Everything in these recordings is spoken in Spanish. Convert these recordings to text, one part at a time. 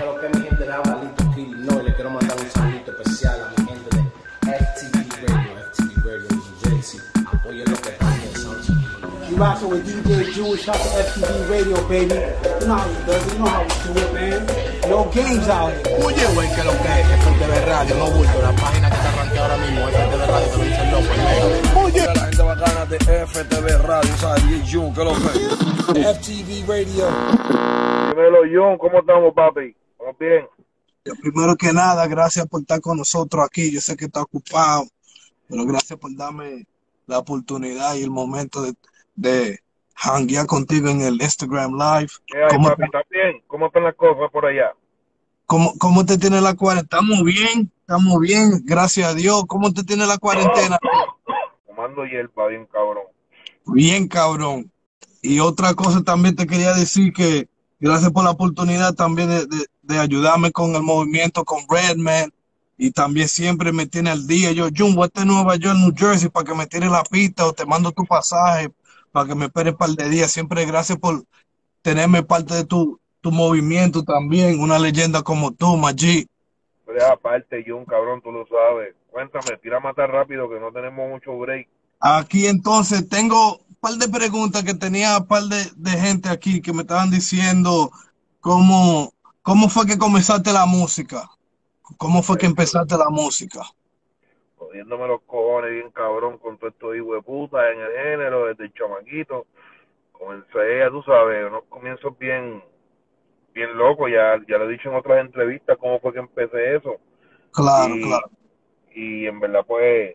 Pero que mi gente de Avalito no, y le quiero mandar un saludito especial a mi gente de FTV Radio, FTV Radio New Jersey. Apoyen lo que están You rockin' with DJ Jewish, shout to FTV Radio, baby. You know how we do it, you know how we do it, man. No games out here. Oye, güey, que lo que es FTV Radio, no bulto, la página que está arranqueada ahora mismo, FTV Radio, te lo dice el loco, Oye, la gente bacana de FTV Radio, ¿sabes? DJ Jun, que lo que FTV Radio. Dímelo, Jun, ¿cómo estamos, papi? ¿Estamos bien? Primero que nada, gracias por estar con nosotros aquí. Yo sé que está ocupado, pero gracias por darme la oportunidad y el momento de, de hanguear contigo en el Instagram Live. ¿Qué hay, papi? ¿Estás bien? ¿Cómo están las cosas por allá? ¿Cómo, cómo te tiene la cuarentena? Estamos bien, estamos bien, gracias a Dios. ¿Cómo te tiene la cuarentena? Tomando hierba, bien cabrón. Bien cabrón. Y otra cosa también te quería decir que gracias por la oportunidad también de, de, ayudarme con el movimiento con Redman y también siempre me tiene al día. Yo, Jumbo, este Nueva York, New Jersey, para que me tire la pista o te mando tu pasaje para que me espere un par de días. Siempre gracias por tenerme parte de tu, tu movimiento también, una leyenda como tú, Maggi. Pero aparte, Jun, cabrón, tú lo sabes. Cuéntame, tira a matar rápido que no tenemos mucho break. Aquí entonces tengo un par de preguntas que tenía un par de, de gente aquí que me estaban diciendo cómo, cómo fue que comenzaste la música. ¿Cómo fue que empezaste la música? Jodiéndome los cojones bien cabrón con todo esto hijo de puta en el género, desde el chamaquito. Comencé, ya tú sabes, unos comienzos bien, bien loco, ya, ya lo he dicho en otras entrevistas cómo fue que empecé eso. Claro, claro. Y en verdad pues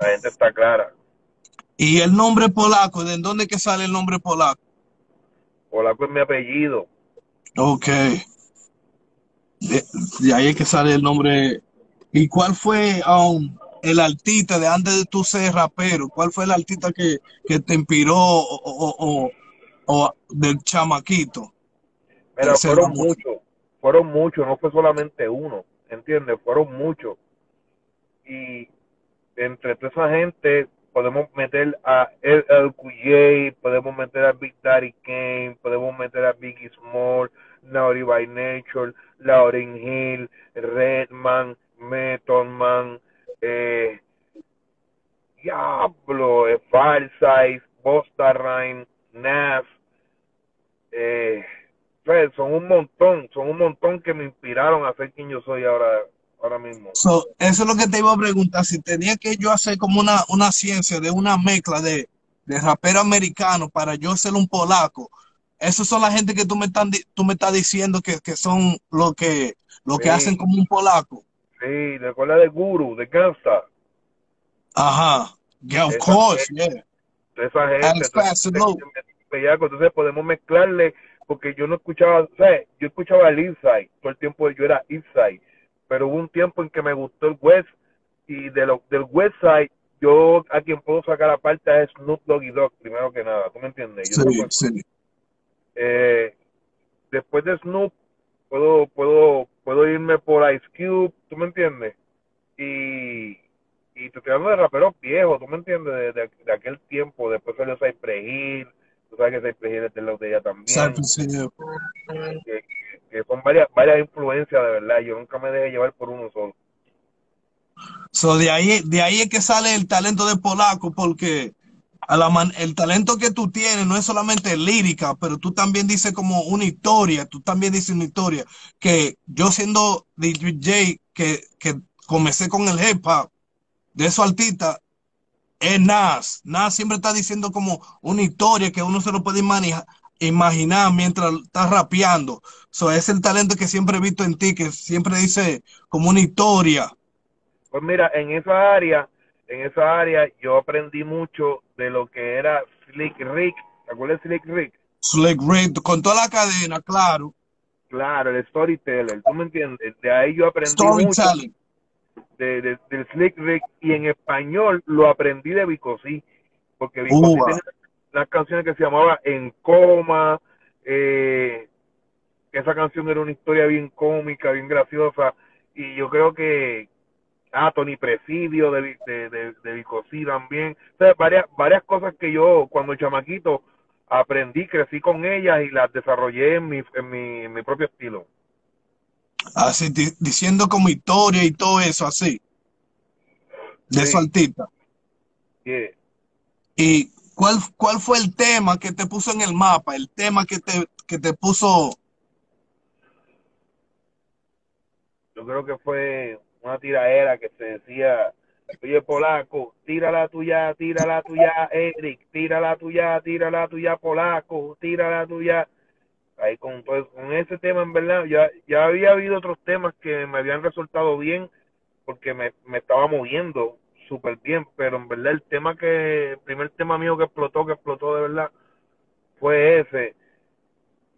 la gente está clara. ¿Y el nombre polaco? ¿De dónde que sale el nombre polaco? Polaco es mi apellido. Ok. De, ahí es que sale el nombre. ¿Y cuál fue um, el artista de antes de tú ser rapero? ¿Cuál fue el artista que, que te inspiró o, o, del chamaquito? Pero fueron muchos, fueron muchos, no fue solamente uno, ¿entiendes? Fueron muchos. Y entre toda esa gente podemos meter a El, el podemos meter a Big Daddy Kane, podemos meter a Biggie Small, Naughty by Nature, Lauren Hill, Redman, Method Man, eh, Diablo, eh, Bosta Rhyme, Nas, eh, pues, son un montón, son un montón que me inspiraron a ser quien yo soy ahora ahora mismo. eso es lo que te iba a preguntar, si tenía que yo hacer como una, una ciencia de una mezcla de, de rapero americano para yo ser un polaco, esos son la gente que tú me, están, tú me estás diciendo que, que son lo que, lo que hacen como un polaco. Sí, de escuela de Guru, de Gangsta. Ajá, yeah, of course, yeah. Esa gente. Entonces, entonces podemos mezclarle, porque yo no escuchaba, o sea, yo escuchaba el Inside, todo el tiempo yo era Inside, pero hubo un tiempo en que me gustó el West, y de lo, del West Side, yo a quien puedo sacar aparte es Snoop Doggy Dogg, primero que nada, ¿tú me entiendes? sí, sí. Eh, después de Snoop, puedo, puedo, puedo irme por Ice Cube, ¿tú me entiendes? Y, y te estoy hablando de raperos viejos, ¿tú me entiendes? De, de, aquel tiempo, después salió Cypress Hill, tú sabes que Cypress Hill es de los de ella también. Que, que, son varias, varias influencias de verdad, yo nunca me dejé llevar por uno solo. So de ahí, de ahí es que sale el talento de Polaco, porque el talento que tú tienes no es solamente lírica, pero tú también dices como una historia, tú también dices una historia, que yo siendo DJ que, que comencé con el hip hop, de esos artistas, es Nas. Nas siempre está diciendo como una historia que uno se lo puede imaginar mientras está rapeando. So, es el talento que siempre he visto en ti, que siempre dice como una historia. Pues mira, en esa área en esa área yo aprendí mucho de lo que era Slick Rick. ¿Te acuerdas de Slick Rick? Slick Rick, con toda la cadena, claro. Claro, el storyteller, ¿tú me entiendes? De ahí yo aprendí mucho de, de, del Slick Rick y en español lo aprendí de Bicosí, porque Bicosí tenía unas canciones que se llamaba En Coma, eh, esa canción era una historia bien cómica, bien graciosa, y yo creo que, ah, Tony Presidio de, de, de, de también. O varias, varias cosas que yo cuando chamaquito aprendí, crecí con ellas y las desarrollé en mi, en mi, mi propio estilo. Así, diciendo como historia y todo eso, así. De su artista. ¿Y cuál, cuál fue el tema que te puso en el mapa? El tema que te, que te puso... Yo creo que fue una tiraera que se decía, oye polaco, tira la tuya, tira la tuya, Eric, tira la tuya, tira la tuya, polaco, tira la tuya. Ahí con, pues, con ese tema, en verdad, ya, ya había habido otros temas que me habían resultado bien porque me, me estaba moviendo súper bien, pero en verdad el tema que, el primer tema mío que explotó, que explotó de verdad, fue ese.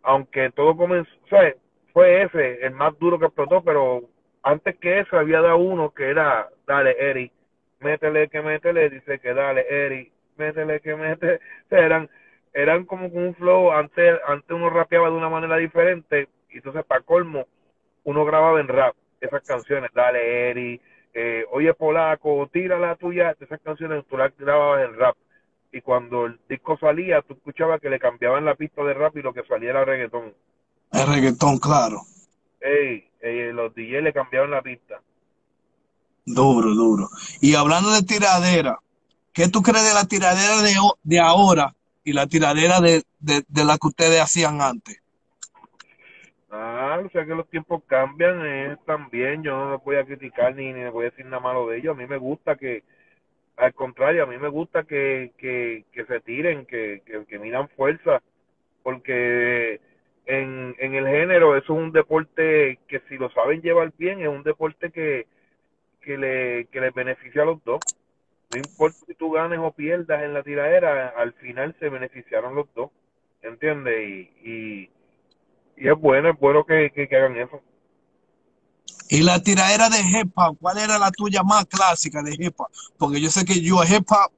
Aunque todo comenzó, sea, fue ese, el más duro que explotó, pero antes que eso había dado uno que era, dale, Eri, métele que métele, dice que dale, Eri, métele que métele. eran, eran como con un flow, antes, antes uno rapeaba de una manera diferente, y entonces para colmo, uno grababa en rap esas canciones, dale, Eri, eh, oye polaco, tira la tuya, esas canciones tú las grababas en rap. Y cuando el disco salía, tú escuchabas que le cambiaban la pista de rap y lo que salía era reggaetón. El reggaetón, claro. Ey, los DJ le cambiaron la pista. Duro, duro. Y hablando de tiradera, ¿qué tú crees de la tiradera de, de ahora y la tiradera de, de, de la que ustedes hacían antes? Ah, o sea que los tiempos cambian eh, también. Yo no los voy a criticar ni, ni voy a decir nada malo de ellos. A mí me gusta que, al contrario, a mí me gusta que, que, que se tiren, que, que, que midan fuerza, porque en, en el género eso es un deporte que si lo saben llevar bien, es un deporte que, que, le, que les beneficia a los dos. No importa si tú ganes o pierdas en la tiradera, al final se beneficiaron los dos, ¿entiendes? Y, y es bueno, es bueno que, que, hagan eso. Y la tiradera de hip hop, ¿cuál era la tuya más clásica de hip hop? Porque yo sé que yo hip hop,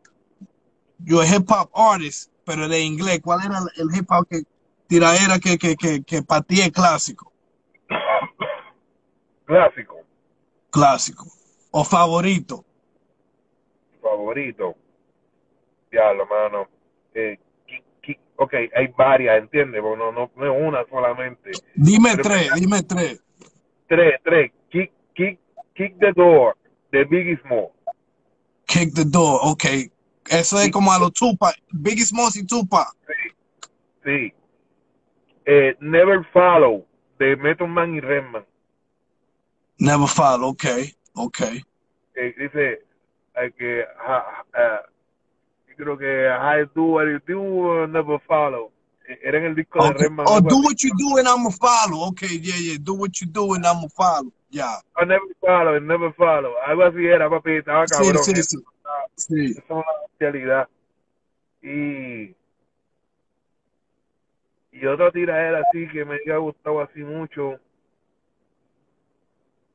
yo hip hop artist, pero de inglés, ¿cuál era el hip hop que tiradera que, que, que, que para ti es clásico? Clásico. Clásico. O favorito. Favorito. Ya, lo mano. Eh, ok, hay varias, ¿entiendes? no, no, no una solamente. Dime tres, dime tres. Tres, tres. Kick, kick, kick the door, de Biggie Small. Kick the door, ok. Eso es como a los Tupac, Biggie Small y Tupac. Sí, sí. Eh, Never Follow, de Method Man y Redman. Never Follow, ok, ok. Eh, dice hay que uh, creo que I do what you do, never follow. Era en el disco okay. de Redman. Oh, do what you do and I'm a follow. Okay, yeah, yeah. Do what you do and I'm a follow. Yeah. I never follow and never follow. Algo así era, papi. Estaba cabrón. Sí, sí, sí. sí. Esa es una realidad. Y... Y otra tiradera así que me ha gustado así mucho.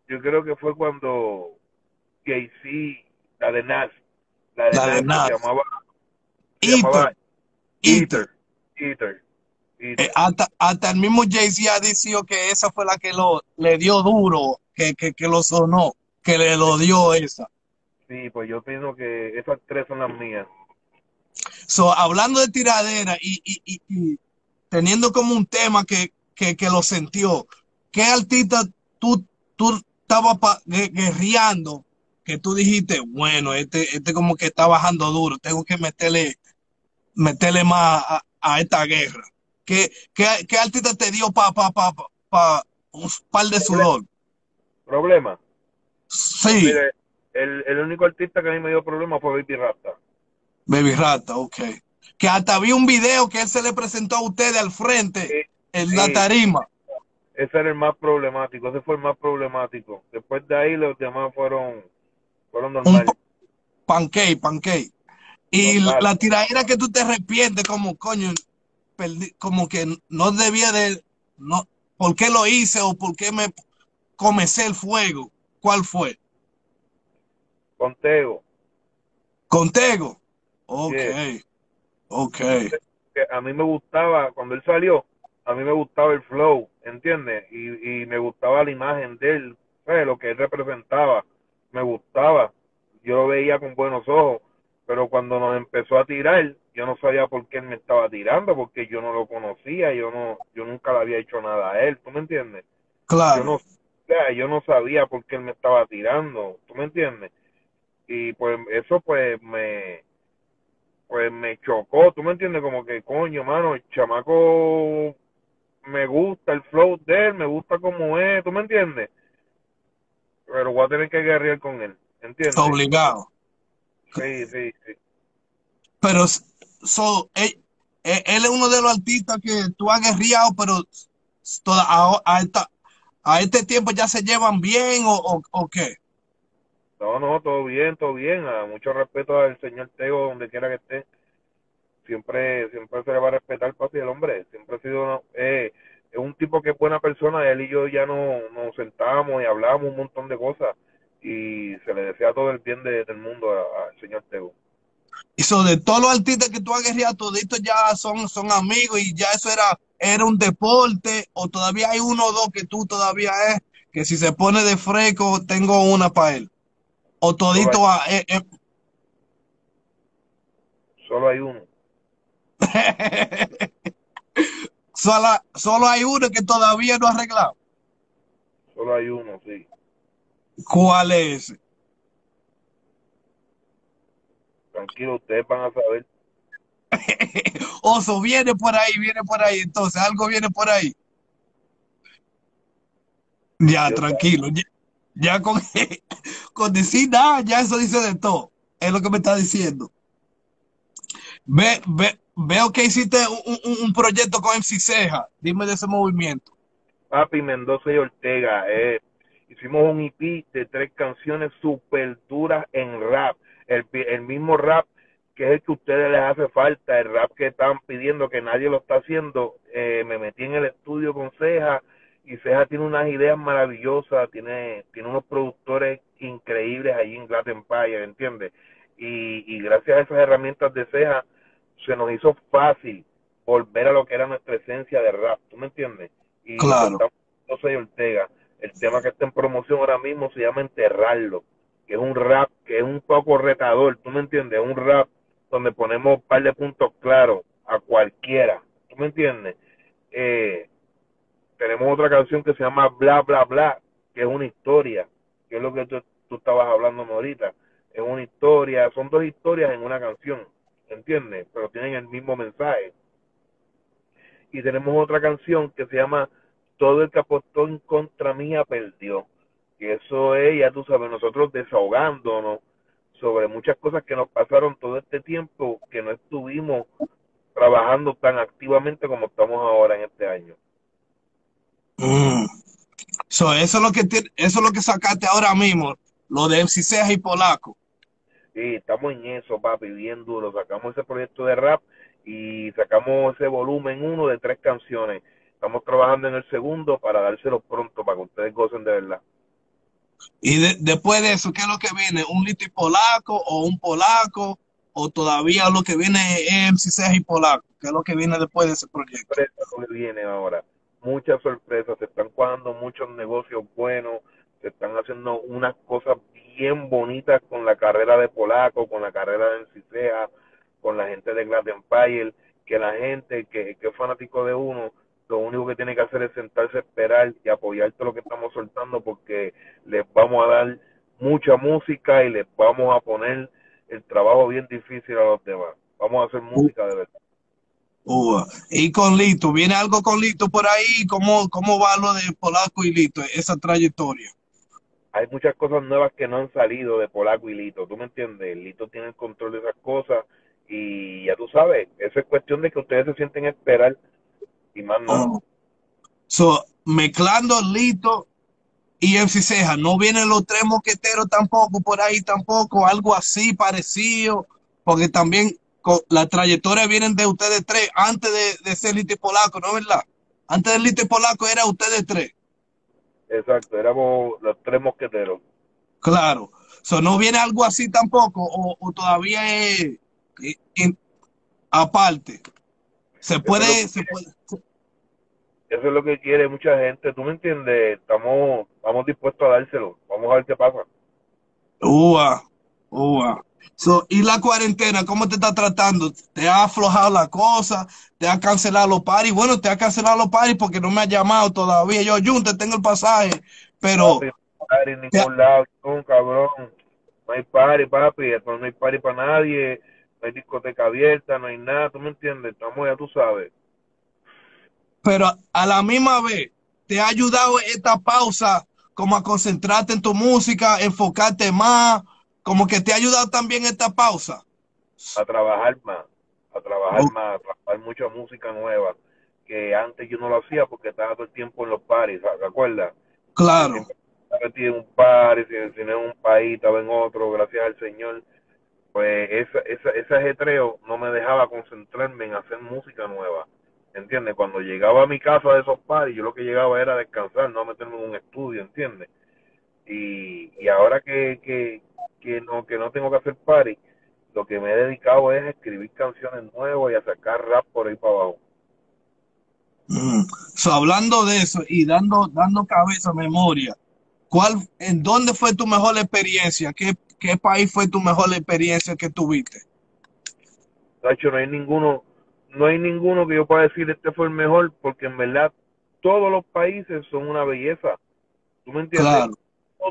Yo creo que fue cuando Jay-Z, la de Nas, la de, la Nas, de Nas. se llamaba Eater. Eater. Eater. Eh, hasta, hasta, el mismo Jay-Z ha dicho que esa fue la que lo, le dio duro, que, que, que lo sonó, que le lo dio esa. Sí, pues yo pienso que esas tres son las mías. So, hablando de tiradera y, y, y, y teniendo como un tema que, que, que, lo sintió, ¿qué artista tú, tú estabas guerreando que tú dijiste, bueno, este, este como que está bajando duro, tengo que meterle meterle más a, esta guerra? ¿Qué, qué, qué artista te dio para pa, pa, pa, un par de sudor? ¿Problema? Sí. Mire, el, el, único artista que a mí me dio problema fue Baby Rata. Baby Rata, ok. Que hasta vi un video que él se le presentó a ustedes al frente sí, en sí. la tarima. Ese era el más problemático, ese fue el más problemático. Después de ahí los demás fueron, fueron normales. Un pancake, pancake. Y Normal. la tiradera que tú te arrepientes como, coño, perdí, como que no debía de, no, ¿por qué lo hice o por qué me comencé el fuego? ¿Cuál fue? Contego. Contego. Ok, Yeah. Ok. A mí me gustaba, cuando él salió, a mí me gustaba el flow, ¿entiendes? Y, y me gustaba la imagen de él, ¿sabes? lo que él representaba, me gustaba. Yo lo veía con buenos ojos, pero cuando nos empezó a tirar, yo no sabía por qué él me estaba tirando, porque yo no lo conocía, yo no, yo nunca le había hecho nada a él, ¿tú me entiendes? Claro. Yo no, yo no sabía por qué él me estaba tirando, ¿tú me entiendes? Y pues eso pues me pues me chocó, ¿tú me entiendes? Como que coño, mano, el chamaco me gusta el flow de él, me gusta como es, ¿tú me entiendes? Pero voy a tener que guerrear con él, ¿entiendes? Obligado. Sí, sí, sí. Pero so, él, él, es uno de los artistas que tú has guerreado, pero toda, a, a, esta, a este tiempo ya se llevan bien o, o, qué? No, no, todo bien, todo bien. A mucho respeto al señor Tego, donde quiera que esté. Siempre, siempre se le va a respetar, papi, el hombre. Siempre ha sido eh, es un tipo que es buena persona. Él y yo ya no, nos sentamos y hablamos un montón de cosas. Y se le desea todo el bien del mundo al señor Tego. Y sobre de todos los artistas que tú has guerreado, toditos ya son, son amigos y ya eso era era un deporte o todavía hay uno o dos que tú todavía es, que si se pone de fresco, tengo una para él. O todito a, eh, eh. Solo hay uno. solo, solo hay uno que todavía no ha arreglado. Solo hay uno, sí. ¿Cuál es? Tranquilo, ustedes van a saber. Oso, viene por ahí, viene por ahí. Entonces, algo viene por ahí. Ya, tranquilo. Ya, con, con decir nada, ya eso dice de todo. Es lo que me está diciendo. Ve, ve, veo que hiciste un, proyecto con MC Ceja. Dime de ese movimiento. Papi Mendoza y Ortega. Eh, hicimos un EP de tres canciones super duras en rap. El, el mismo rap que es el que a ustedes les hace falta, el rap que están pidiendo que nadie lo está haciendo. Eh, me metí en el estudio con Ceja y Ceja tiene unas ideas maravillosas, tiene, tiene unos productores increíbles allí en Glass Empire, ¿entiendes? Y, y gracias a esas herramientas de Ceja se nos hizo fácil volver a lo que era nuestra esencia de rap, ¿tú me entiendes? Y claro. José Ortega, el tema que está en promoción ahora mismo se llama Enterrarlo, que es un rap que es un poco retador, ¿tú me entiendes? Un rap donde ponemos un par de puntos claros a cualquiera. ¿Tú me entiendes? Eh, tenemos otra canción que se llama Bla, Bla, Bla, que es una historia, que es lo que tú, tú estabas hablando ahorita. Es una historia, son dos historias en una canción, ¿entiendes? Pero tienen el mismo mensaje. Y tenemos otra canción que se llama Todo el que apostó en contra mía perdió. Que eso es, ya tú sabes, nosotros desahogándonos sobre muchas cosas que nos pasaron todo este tiempo que no estuvimos trabajando tan activamente como estamos ahora en este año. Mm. eso es lo que eso es lo que sacaste ahora mismo, lo de MC y Polaco. Sí, estamos en eso, papi, bien duro. Sacamos ese proyecto de rap y sacamos ese volumen uno de tres canciones. Estamos trabajando en el segundo para dárselo pronto para que ustedes gocen de verdad. Y después de eso, ¿qué es lo que viene? ¿Un litio polaco o un polaco? ¿O todavía lo que viene es MC y polaco? ¿Qué es lo que viene después de ese proyecto? Lo que viene ahora. Muchas sorpresas, se están jugando muchos negocios buenos, se están haciendo unas cosas bien bonitas con la carrera de Polaco, con la carrera de Enciseja, con la gente de Glass Empire, que la gente que, que es fanático de uno lo único que tiene que hacer es sentarse a esperar y apoyar todo lo que estamos soltando porque les vamos a dar mucha música y les vamos a poner el trabajo bien difícil a los demás. Vamos a hacer música de verdad. Y con Lito, ¿viene algo con Lito por ahí? ¿Cómo, ¿Cómo va lo de Polaco y Lito, esa trayectoria? Hay muchas cosas nuevas que no han salido de Polaco y Lito, ¿tú me entiendes? Lito tiene el control de esas cosas y ya tú sabes, eso es cuestión de que ustedes se sienten a esperar y más no. Oh. So, mezclando Lito y MC Ceja, no vienen los tres moqueteros tampoco por ahí tampoco, algo así parecido, porque también la trayectoria vienen de ustedes tres antes de, ser Lito y Polaco, ¿no es verdad? Antes de Lito y Polaco era ustedes tres. Exacto, éramos los tres mosqueteros. Claro. So, no viene algo así tampoco, o, todavía es, aparte. Se puede, se puede, eso es lo que quiere mucha gente, ¿tú me entiendes? Estamos, estamos dispuestos a dárselo. Vamos a ver qué pasa. Ua, ua. So, ¿Y la cuarentena, cómo te está tratando? ¿Te ha aflojado la cosa? ¿Te ha cancelado los paris? Bueno, te ha cancelado los paris porque no me ha llamado todavía. Yo, Jun, te tengo el pasaje. pero... Papi, en ningún lado, un cabrón. No hay party, papi, no hay party para nadie, no hay discoteca abierta, no hay nada, ¿tú me entiendes? Estamos ya, tú sabes. Pero a la misma vez, ¿te ha ayudado esta pausa como a concentrarte en tu música, enfocarte más, como que te ha ayudado también esta pausa? A trabajar más, a trabajar más, a trabajar mucha música nueva, que antes yo no lo hacía porque estaba todo el tiempo en los paris, ¿te acuerdas? Claro. Estaba en un par, si en un país, estaba en otro, gracias al Señor. Pues esa, esa, ese ajetreo no me dejaba concentrarme en hacer música nueva. ¿Entiendes? Cuando llegaba a mi casa de esos paris, yo lo que llegaba era a descansar, no a meterme en un estudio, ¿entiendes? Y, y ahora que, que, que, no, que no tengo que hacer party, lo que me he dedicado es a escribir canciones nuevas y a sacar rap por ahí para abajo. Mm. So, hablando de eso y dando, dando cabeza, memoria, ¿cuál, ¿en dónde fue tu mejor experiencia? ¿Qué, qué país fue tu mejor experiencia que tuviste? Tacho, no hay ninguno, no hay ninguno que yo pueda decir este fue el mejor, porque en verdad todos los países son una belleza. ¿Tú me entiendes? Claro.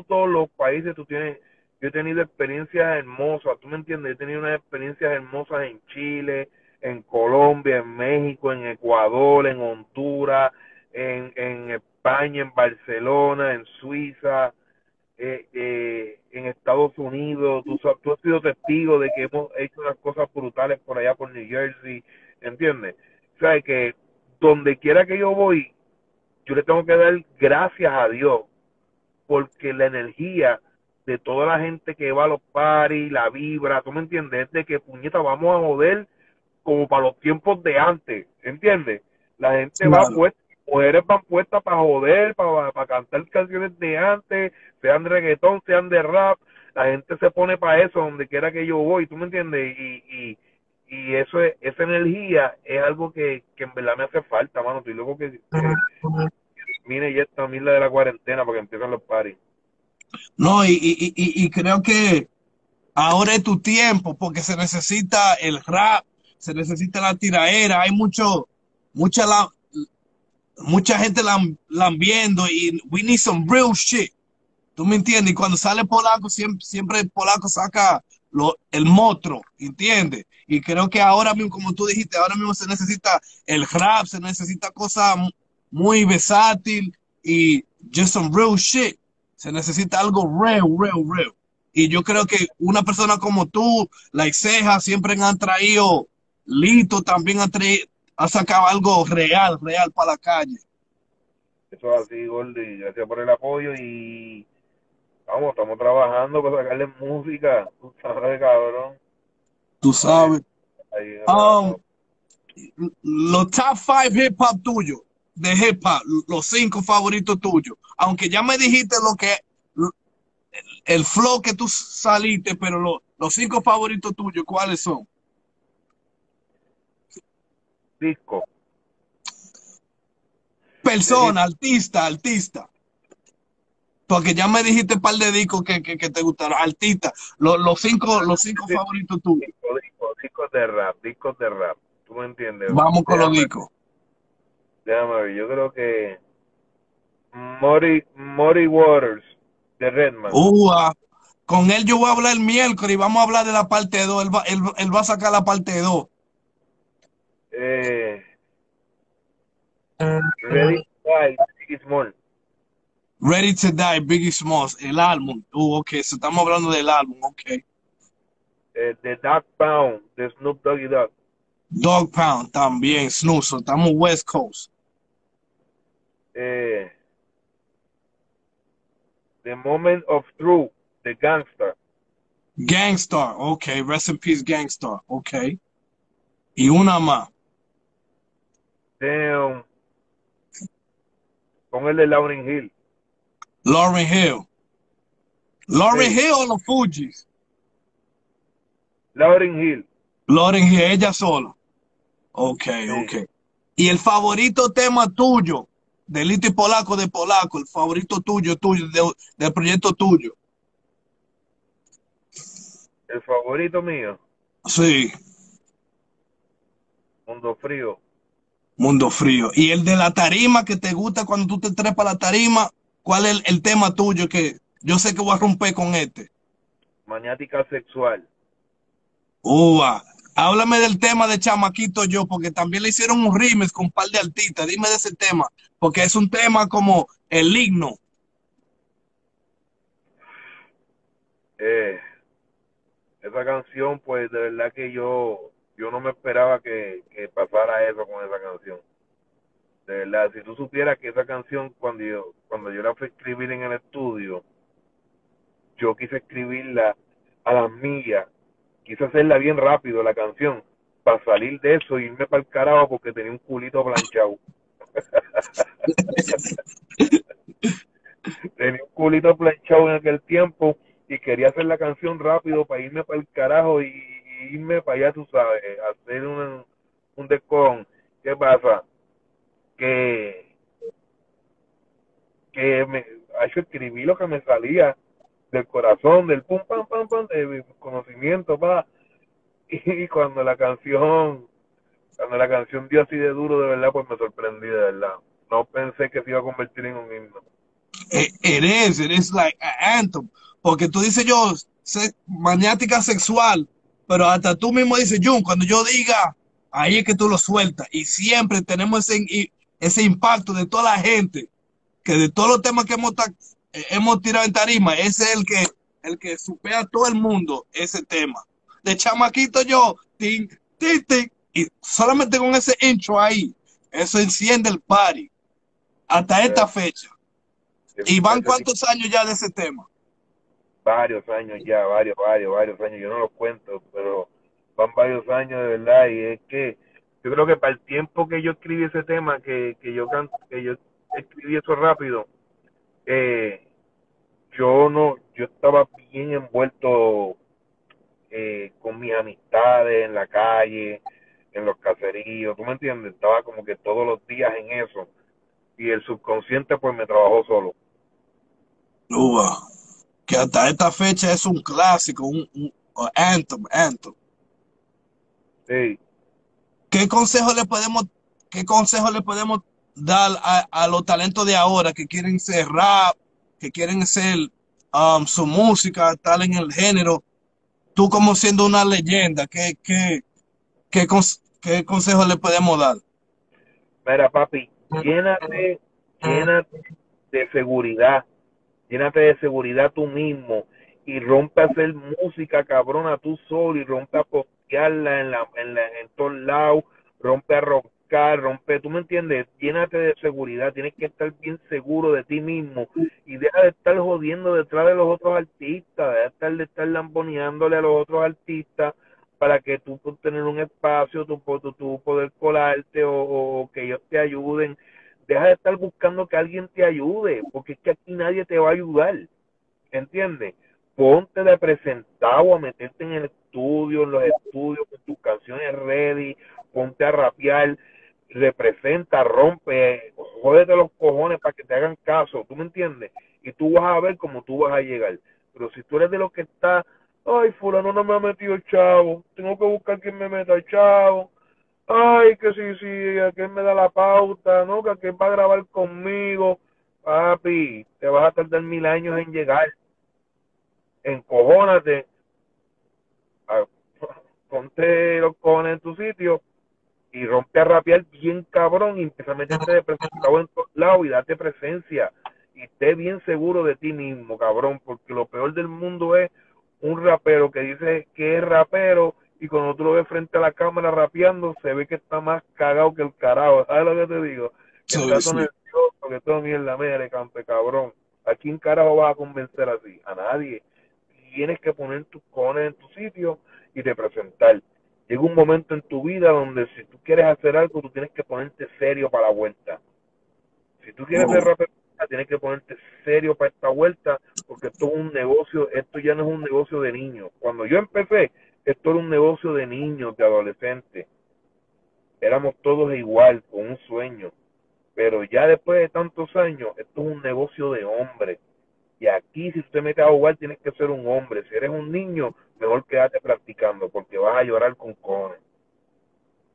Todos los países tú tienes, yo he tenido experiencias hermosas, ¿tú me entiendes? He tenido unas experiencias hermosas en Chile, en Colombia, en México, en Ecuador, en Honduras, en, en España, en Barcelona, en Suiza, eh, eh, en Estados Unidos. Tú, tú has sido testigo de que hemos hecho unas cosas brutales por allá, por New Jersey, ¿entiendes? O sea, que donde quiera que yo voy, yo le tengo que dar gracias a Dios, porque la energía de toda la gente que va a los paris, la vibra, ¿tú me entiendes? Es de que puñeta, vamos a joder como para los tiempos de antes, ¿entiendes? La gente va puesta, mujeres van puestas para joder, para, para cantar canciones de antes, sean de reggaetón, sean de rap, la gente se pone para eso donde quiera que yo voy, ¿tú me entiendes? Y, y, y eso es, esa energía es algo que, que en verdad me hace falta, mano, estoy loco que, que mire ya esta mil de la cuarentena para que empiecen los paris. No, y, y, y, y creo que ahora es tu tiempo, porque se necesita el rap, se necesita la tiraera, hay mucho, mucha la, mucha gente la, la viendo y we need some real shit. ¿Tú me entiendes? Y cuando sale polaco, siempre, siempre el polaco saca lo, el motro, ¿entiendes? Y creo que ahora mismo, como tú dijiste, ahora mismo se necesita el rap, se necesita cosas muy versátil y just some real shit. Se necesita algo real, real, real. Y yo creo que una persona como tú, la Ceja, siempre han traído Lito también ha, ha sacado algo real, real para la calle. Eso es así, Gordy. Gracias por el apoyo y vamos, estamos trabajando para sacarle música. Tú sabes, cabrón. Tú sabes. Ahí, um, los top five hip hop tuyos, de hip hop, los cinco favoritos tuyos. Aunque ya me dijiste lo que el flow que tú saliste, pero lo, los cinco favoritos tuyos, ¿cuáles son? disco. Persona, artista, artista. Porque ya me dijiste un par de discos que, que, que te gustaron. Artista. Los, los cinco, los cinco disco, favoritos tuyos. Disco, disco, discos de rap, discos de rap. ¿Tú me entiendes? Vamos con los discos. Déjame ver, yo creo que Mori, Mori Waters de Redman. Uh, con él yo voy a hablar el miércoles y vamos a hablar de la parte 2. Él va, él, él va a sacar la parte 2. Eh, Ready to Die, Biggie Small. Ready to Die, Biggie Smalls, el álbum. Uh, ok, so estamos hablando del álbum, ok. Eh, the Dog Pound, de Snoop Doggy Dogg. Dog Pound también, Snoop, so estamos West Coast. Eh, the Moment of Truth, The Gangster. Gangstar, ok, rest in peace, Gangstar, ok. Y una más. Damn. Con el de Lauren Hill. Lauren Hill. Lauren sí. Hill o los Fujis. Lauren Hill. Lauren Hill, ella sola. Ok, sí. ok. Y el favorito tema tuyo, de Lito y Polaco de Polaco, el favorito tuyo, tuyo, de, del proyecto tuyo. El favorito mío. Sí. Mundo Frío. Mundo Frío. Y el de la tarima que te gusta cuando tú te trepas la tarima, ¿Cuál es el, tema tuyo que yo sé que voy a romper con este? Maniática sexual. Uva, háblame del tema de Chamaquito Yo, porque también le hicieron un remix con un par de artistas. Dime de ese tema, porque es un tema como el himno. Eh, esa canción, pues de verdad que yo, yo no me esperaba que, pasara eso con esa canción. De verdad, si tú supieras que esa canción, cuando yo, cuando yo la fui a escribir en el estudio, yo quise escribirla a las millas, quise hacerla bien rápido la canción, para salir de eso y irme para el carajo porque tenía un culito planchado. tenía un culito planchado en aquel tiempo y quería hacer la canción rápido para irme para el carajo y, irme para allá, tú sabes, hacer un, un descon. ¿Qué pasa? Que, que me, hecho escribí lo que me salía del corazón, del pum, pam, pam, pam, de conocimiento, pa. Y cuando la canción, cuando la canción dio así de duro, de verdad, pues me sorprendí, de verdad. No pensé que se iba a convertir en un himno. It, is, it is like an anthem. Porque tú dices yo, maniática sexual, pero hasta tú mismo dices, Jun, cuando yo diga, ahí es que tú lo sueltas. Y siempre tenemos ese, ese impacto de toda la gente, que de todos los temas que hemos, hemos tirado en tarima, ese es el que, el que supera a todo el mundo ese tema. De chamaquito yo, ting, ting, ting, y solamente con ese intro ahí, eso enciende el party hasta esta fecha. ¿Y van cuántos años ya de ese tema? varios años ya, varios, varios, varios años, yo no los cuento, pero van varios años de verdad y es que yo creo que para el tiempo que yo escribí ese tema, que, que yo que yo escribí eso rápido, eh, yo no, yo estaba bien envuelto eh, con mis amistades en la calle, en los caseríos, ¿tú me entiendes? Estaba como que todos los días en eso y el subconsciente pues me trabajó solo que hasta esta fecha es un clásico, un, un, anthem, anthem. ¿Qué consejo le podemos, qué consejo le podemos dar a, los talentos de ahora que quieren ser rap, que quieren ser um, su música, tal en el género? Tú como siendo una leyenda, ¿qué, qué, qué, consejo le podemos dar? Mira, papi, llénate, llénate de seguridad llénate de seguridad tú mismo y rompe a hacer música cabrona tú solo y rompe a postearla en, la, en, la, en todos lados, rompe a rocar, rompe, tú me entiendes, llénate de seguridad, tienes que estar bien seguro de ti mismo y deja de estar jodiendo detrás de los otros artistas, deja de estar, de estar lamboneándole a los otros artistas para que tú puedas tener un espacio, tú, tú, tú poder colarte o, o que ellos te ayuden deja de estar buscando que alguien te ayude, porque es que aquí nadie te va a ayudar, ¿entiendes? Ponte de presentado a meterte en el estudio, en los estudios, con tus canciones ready, ponte a rapear, representa, rompe, jódete los cojones para que te hagan caso, ¿tú me entiendes? Y tú vas a ver cómo tú vas a llegar. Pero si tú eres de los que está, ay, fulano no me ha metido el chavo, tengo que buscar quien me meta el chavo, ay, que si, si, aquel me da la pauta, ¿no? Que va a grabar conmigo, papi, te vas a tardar mil años en llegar. Encojónate, ponte los cojones en tu sitio y rompe a rapear bien cabrón y empieza a meterte de presentado en todos lados y date presencia y esté bien seguro de ti mismo, cabrón, porque lo peor del mundo es un rapero que dice que es rapero y cuando tú lo ves frente a la cámara rapeando, se ve que está más cagado que el carajo. ¿Sabes lo que te digo? Que sí, está sí. nervioso, que todo mierda, le campe, cabrón. ¿A quién carajo vas a convencer así? A nadie. Tienes que poner tus cojones en tu sitio y te presentar. Llega un momento en tu vida donde si tú quieres hacer algo, tú tienes que ponerte serio para la vuelta. Si tú quieres ser rapero, tienes que ponerte serio para esta vuelta, porque esto es un negocio, esto ya no es un negocio de niños. Cuando yo empecé, esto era un negocio de niños, de adolescentes. Éramos todos igual, con un sueño. Pero ya después de tantos años, esto es un negocio de hombres. Y aquí, si usted mete a jugar, tienes que ser un hombre. Si eres un niño, mejor quédate practicando, porque vas a llorar con cojones.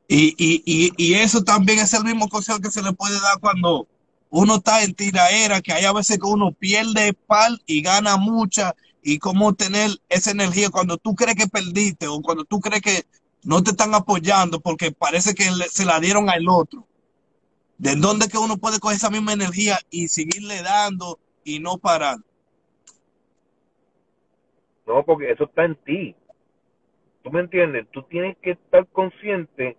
Y, y, y, y eso también es el mismo consejo que se le puede dar cuando uno está en tiraera, que hay a veces que uno pierde pal y gana mucha, y cómo tener esa energía cuando tú crees que perdiste o cuando tú crees que no te están apoyando porque parece que se la dieron al otro. ¿De dónde que uno puede coger esa misma energía y seguirle dando y no parar? No, porque eso está en ti. ¿Tú me entiendes? Tú tienes que estar consciente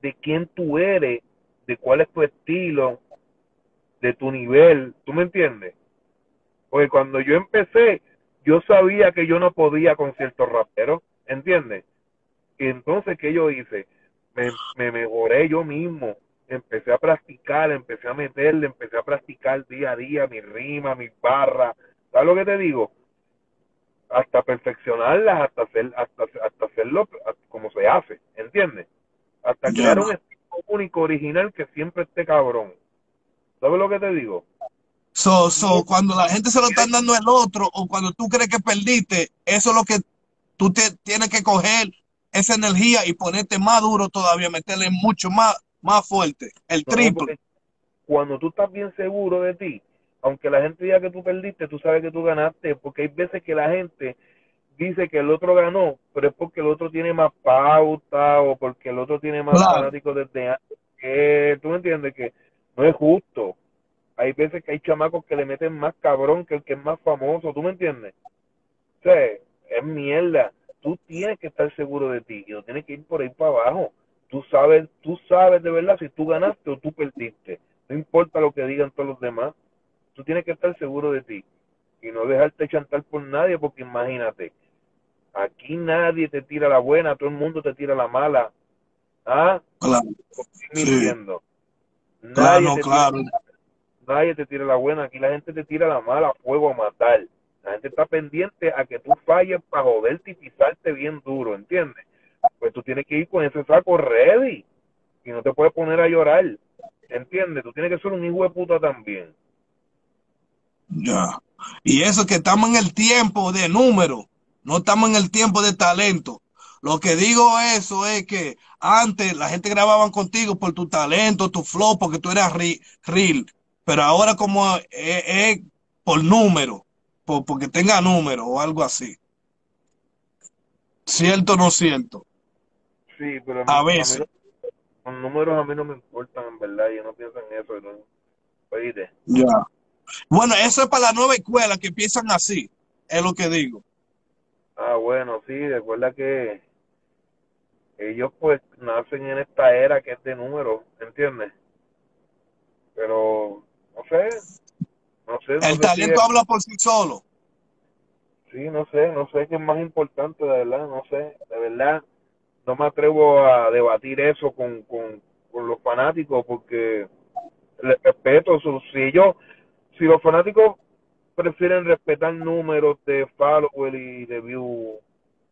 de quién tú eres, de cuál es tu estilo, de tu nivel. ¿Tú me entiendes? Porque cuando yo empecé, yo sabía que yo no podía con ciertos raperos, ¿entiendes? Y entonces, ¿qué yo hice? Me, me mejoré yo mismo, empecé a practicar, empecé a meterle, empecé a practicar día a día mi rima, mis barras, ¿sabes lo que te digo? Hasta perfeccionarlas, hasta hacer, hasta, hasta hacerlo como se hace, ¿entiendes? Hasta crear un estilo único, original, que siempre esté cabrón. ¿Sabes lo que te digo? So, so, cuando la gente se lo están dando el otro o cuando tú crees que perdiste, eso es lo que tú te, tienes que coger esa energía y ponerte más duro todavía, meterle mucho más, más fuerte, el triple. Cuando tú estás bien seguro de ti, aunque la gente diga que tú perdiste, tú sabes que tú ganaste, porque hay veces que la gente dice que el otro ganó, pero es porque el otro tiene más pauta o porque el otro tiene más fanáticos desde antes. ¿Tú me entiendes? Que no es justo hay veces que hay chamacos que le meten más cabrón que el que es más famoso, ¿tú me entiendes? O sea, es mierda. Tú tienes que estar seguro de ti y no tienes que ir por ahí para abajo. Tú sabes, tú sabes de verdad si tú ganaste o tú perdiste. No importa lo que digan todos los demás. Tú tienes que estar seguro de ti y no dejarte chantar por nadie porque imagínate, aquí nadie te tira la buena, todo el mundo te tira la mala. ¿Ah? Claro. Mintiendo. Claro, claro nadie te tira la buena, aquí la gente te tira la mala, fuego a matar. La gente está pendiente a que tú falles para joderte y pisarte bien duro, ¿entiendes? Pues tú tienes que ir con ese saco ready y no te puedes poner a llorar, ¿entiendes? Tú tienes que ser un hijo de puta también. Ya. Y eso que estamos en el tiempo de número, no estamos en el tiempo de talento. Lo que digo eso es que antes la gente grababa contigo por tu talento, tu flow, porque tú eras real pero ahora como es, por número, por, porque tenga número o algo así. ¿Cierto o no cierto? Sí, pero a, veces. los números a mí no me importan, en verdad, yo no pienso en eso. Oíste. Ya. Bueno, eso es para la nueva escuela que piensan así, es lo que digo. Ah, bueno, sí, recuerda que ellos pues nacen en esta era que es de números, ¿entiendes? Pero no sé. No sé. el talento habla por sí solo. Sí, no sé, no sé qué es más importante, de verdad, no sé, de verdad, no me atrevo a debatir eso con, con, los fanáticos porque les respeto, si ellos, si los fanáticos prefieren respetar números de follower y de view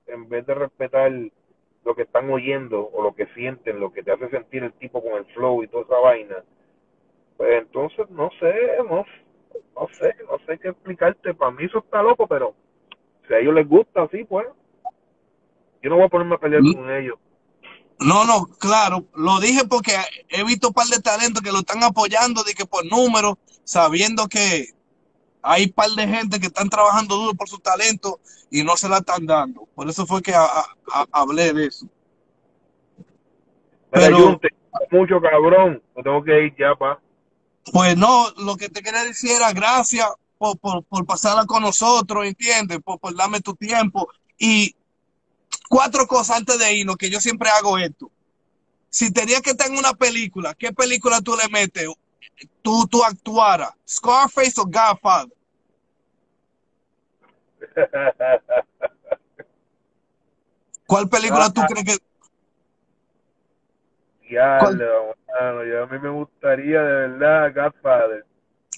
en vez de respetar lo que están oyendo o lo que sienten, lo que te hace sentir el tipo con el flow y toda esa vaina, pues entonces no sé, no, no sé, no sé qué explicarte. Para mí eso está loco, pero si a ellos les gusta así, pues yo no voy a ponerme a pelear con ellos. No, no, claro, lo dije porque he visto un par de talentos que lo están apoyando de que por número, sabiendo que hay un par de gente que están trabajando duro por su talento y no se la están dando. Por eso fue que hablé de eso. Pero, mucho cabrón, me tengo que ir ya, pa. Pues no, lo que te quería decir era gracias por, por, pasarla con nosotros, ¿entiendes? Por, por darme tu tiempo. Y cuatro cosas antes de irnos, que yo siempre hago esto. Si tenía que estar en una película, ¿qué película tú le metes? Tú, tú actuara, Scarface o Godfather. ¿Cuál película tú crees que ya, yo a mí me gustaría de verdad Godfather.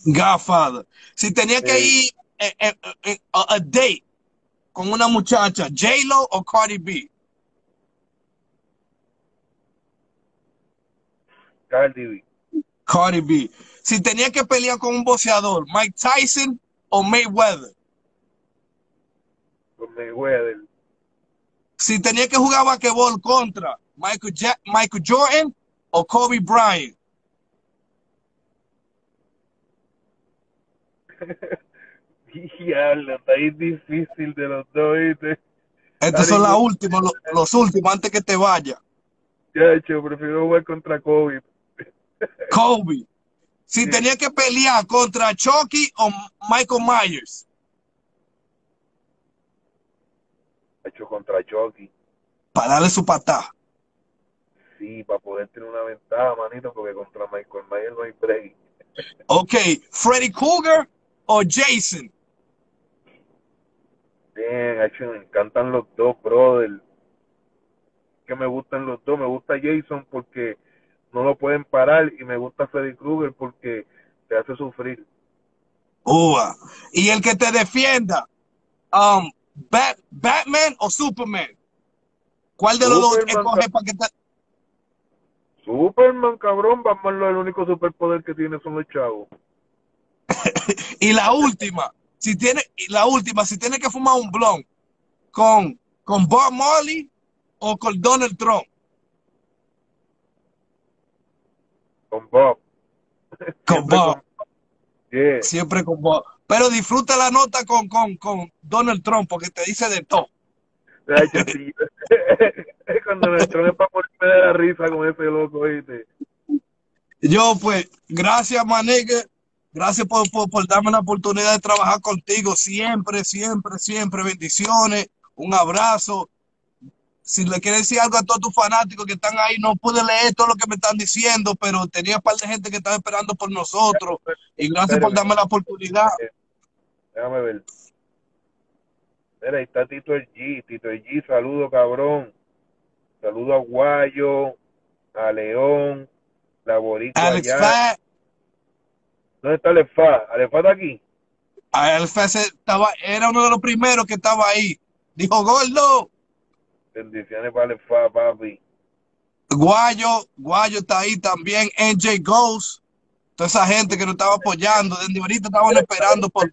Godfather. Si tenía que ir eh, eh, eh, a, a, date con una muchacha, J-Lo o Cardi B. Cardi B. Cardi B. Si tenía que pelear con un boxeador, Mike Tyson o Mayweather. Con Mayweather. Si tenía que jugar basquetbol contra Michael, Michael Jordan o Kobe Bryant? Diablo, está ahí difícil de los dos, ¿viste? Estos son los últimos, los, los, últimos, antes que te vaya. Ya, hecho, prefiero jugar contra Kobe. Kobe. Si sí. tenía que pelear contra Chucky o Michael Myers. Hecho contra Chucky. Para darle su patada. Sí, para poder tener una ventaja, manito, porque contra Michael Myers no hay break. Ok, Freddy Krueger o Jason. Bien, hecho, me encantan los dos, brother. Que me gustan los dos. Me gusta Jason porque no lo pueden parar y me gusta Freddy Krueger porque te hace sufrir. Ua. Y el que te defienda, um, Bat Batman o Superman. ¿Cuál de los dos escoge para que te... Superman, cabrón, Batman lo el único superpoder que tiene son los chavos. y la última, si tiene, la última, si tiene que fumar un blon con, con Bob Marley o con Donald Trump. Con Bob. Con Bob. Yeah. Siempre con Bob. Pero disfruta la nota con, con, con Donald Trump porque te dice de todo. Cuando Donald Trump es para ponerme de la risa con ese loco, ¿viste? Yo, pues, gracias, Manegue. Gracias por, por, por, darme la oportunidad de trabajar contigo. Siempre, siempre, siempre. Bendiciones. Un abrazo. Si le quieres decir algo a todos tus fanáticos que están ahí, no pude leer todo lo que me están diciendo, pero tenía un par de gente que estaba esperando por nosotros. Y gracias por darme la oportunidad. Déjame ver. Mira, ahí está Tito el G. Tito el G, saludo, cabrón. Saludo a Guayo, a León, la Boricua Alex Fat. ¿Dónde está Alefa? ¿Alefa está aquí? Alefa estaba, era uno de los primeros que estaba ahí. Dijo, gordo. Bendiciones para Alefa, papi. Guayo, Guayo está ahí también. NJ Ghost. Toda esa gente que nos estaba apoyando. Desde ahorita estaban esperando por...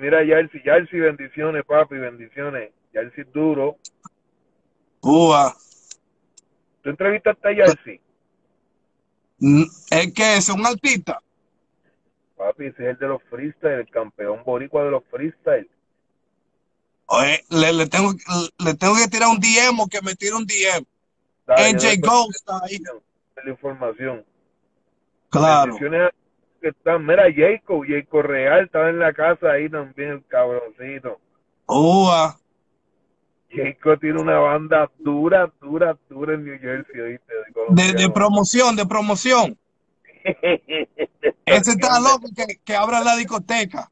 Mira, Yarsi, Yarsi, bendiciones, papi, bendiciones. Yarsi duro. Ua. ¿Tú entrevistaste a Yarsi? Es que es un artista. Papi, ese es el de los freestyle, el campeón boricua de los freestyle. Oye, le, le, tengo, le tengo que tirar un DM o que me tire un DM. Dale, NJ Ghost está ahí. La información. Claro. Que están, mira, Jacob, Jacob Real estaba en la casa ahí también, el cabroncito. Ua. Jacob tiene una banda dura, dura, dura en New Jersey, ¿oíste? De, de, de promoción, de promoción. Ese está loco que, que abra la discoteca.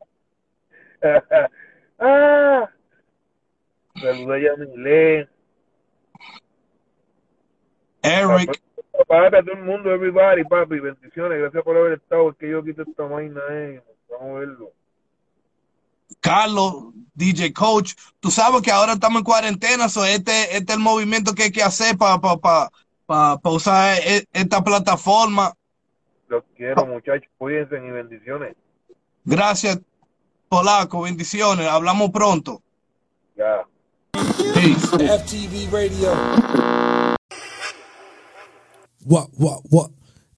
ah, saluda a Yamile. Eric. Papi, a todo el mundo, everybody, papi. Bendiciones. Gracias por haber estado. Es que yo quito esta vaina, eh. Vamos a verlo. Carlos, DJ Coach, tú sabes que ahora estamos en cuarentena, so este, este es el movimiento que hay que hacer para pa, pa, pa, pa usar esta plataforma. Los quiero, muchachos. Cuídense y bendiciones. Gracias, Polaco. Bendiciones. Hablamos pronto. Ya. Peace. FTV Radio. What, what, what?